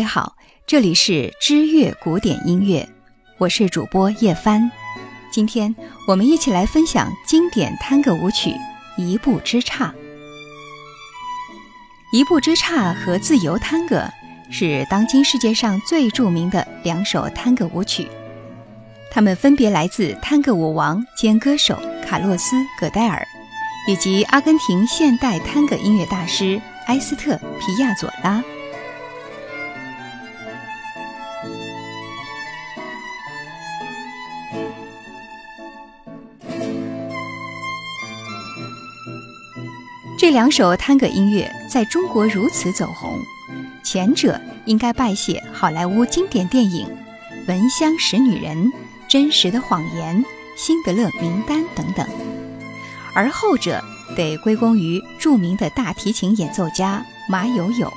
各位好，这里是知乐古典音乐，我是主播叶帆。今天我们一起来分享经典探戈舞曲《一步之差》。《一步之差》和《自由探戈》是当今世界上最著名的两首探戈舞曲，它们分别来自探戈舞王兼歌手卡洛斯·葛戴尔，以及阿根廷现代探戈音乐大师埃斯特·皮亚佐拉。这两首探戈音乐在中国如此走红，前者应该拜谢好莱坞经典电影《闻香识女人》《真实的谎言》《辛德勒名单》等等，而后者得归功于著名的大提琴演奏家马友友。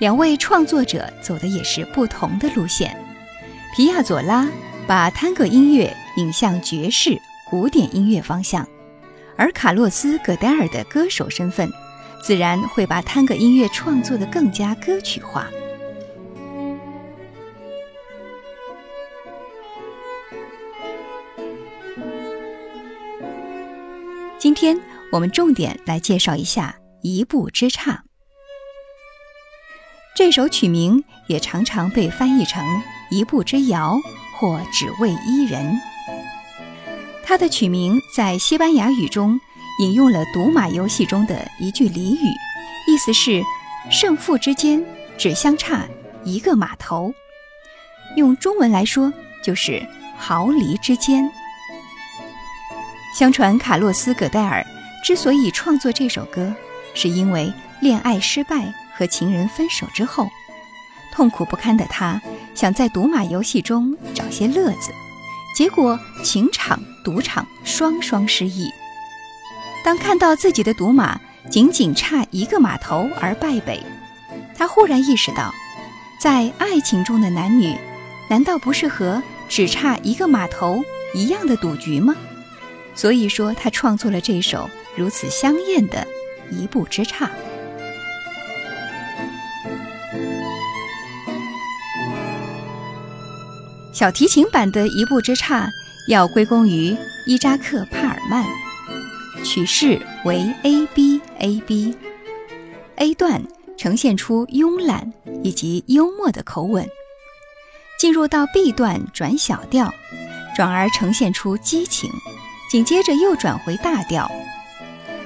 两位创作者走的也是不同的路线，皮亚佐拉把探戈音乐引向爵士古典音乐方向。而卡洛斯·葛戴尔的歌手身份，自然会把探戈音乐创作的更加歌曲化。今天我们重点来介绍一下《一步之差》这首曲名，也常常被翻译成《一步之遥》或《只为伊人》。它的曲名在西班牙语中引用了赌马游戏中的一句俚语，意思是胜负之间只相差一个码头。用中文来说就是毫厘之间。相传卡洛斯·葛戴尔之所以创作这首歌，是因为恋爱失败和情人分手之后，痛苦不堪的他想在赌马游戏中找些乐子。结果情场、赌场双双失意。当看到自己的赌马仅仅差一个码头而败北，他忽然意识到，在爱情中的男女，难道不是和只差一个码头一样的赌局吗？所以说，他创作了这首如此香艳的《一步之差》。小提琴版的一步之差要归功于伊扎克·帕尔曼，曲式为 A B A B，A 段呈现出慵懒以及幽默的口吻，进入到 B 段转小调，转而呈现出激情，紧接着又转回大调，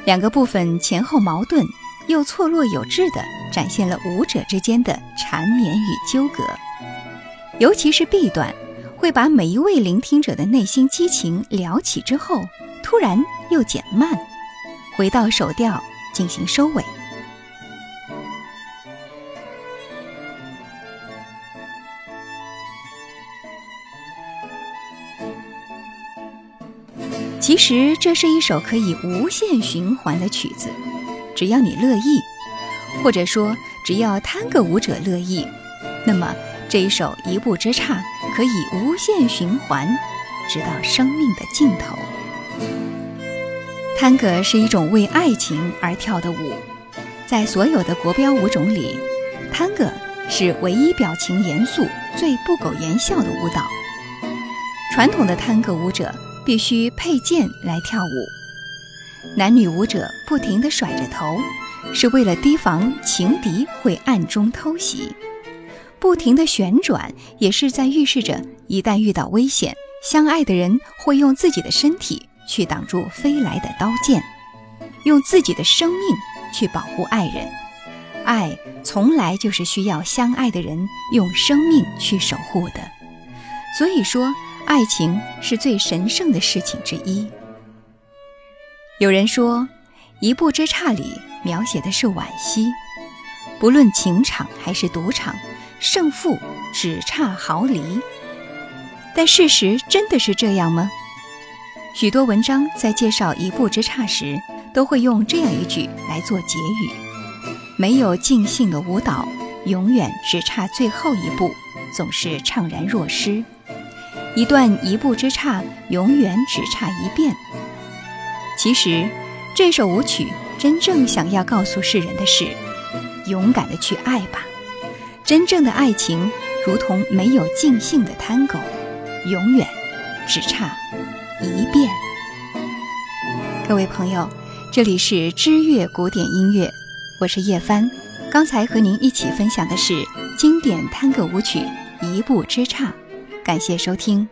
两个部分前后矛盾又错落有致地展现了舞者之间的缠绵与纠葛。尤其是 B 段，会把每一位聆听者的内心激情撩起之后，突然又减慢，回到首调进行收尾。其实这是一首可以无限循环的曲子，只要你乐意，或者说只要探戈舞者乐意，那么。这一首一步之差可以无限循环，直到生命的尽头。探戈是一种为爱情而跳的舞，在所有的国标舞种里，探戈是唯一表情严肃、最不苟言笑的舞蹈。传统的探戈舞者必须佩剑来跳舞，男女舞者不停地甩着头，是为了提防情敌会暗中偷袭。不停的旋转，也是在预示着，一旦遇到危险，相爱的人会用自己的身体去挡住飞来的刀剑，用自己的生命去保护爱人。爱从来就是需要相爱的人用生命去守护的。所以说，爱情是最神圣的事情之一。有人说，《一步之差》里描写的是惋惜，不论情场还是赌场。胜负只差毫厘，但事实真的是这样吗？许多文章在介绍一步之差时，都会用这样一句来做结语：没有尽兴的舞蹈，永远只差最后一步，总是怅然若失；一段一步之差，永远只差一遍。其实，这首舞曲真正想要告诉世人的是：勇敢的去爱吧。真正的爱情如同没有尽兴的探戈，永远只差一遍。各位朋友，这里是知乐古典音乐，我是叶帆。刚才和您一起分享的是经典探戈舞曲《一步之差》，感谢收听。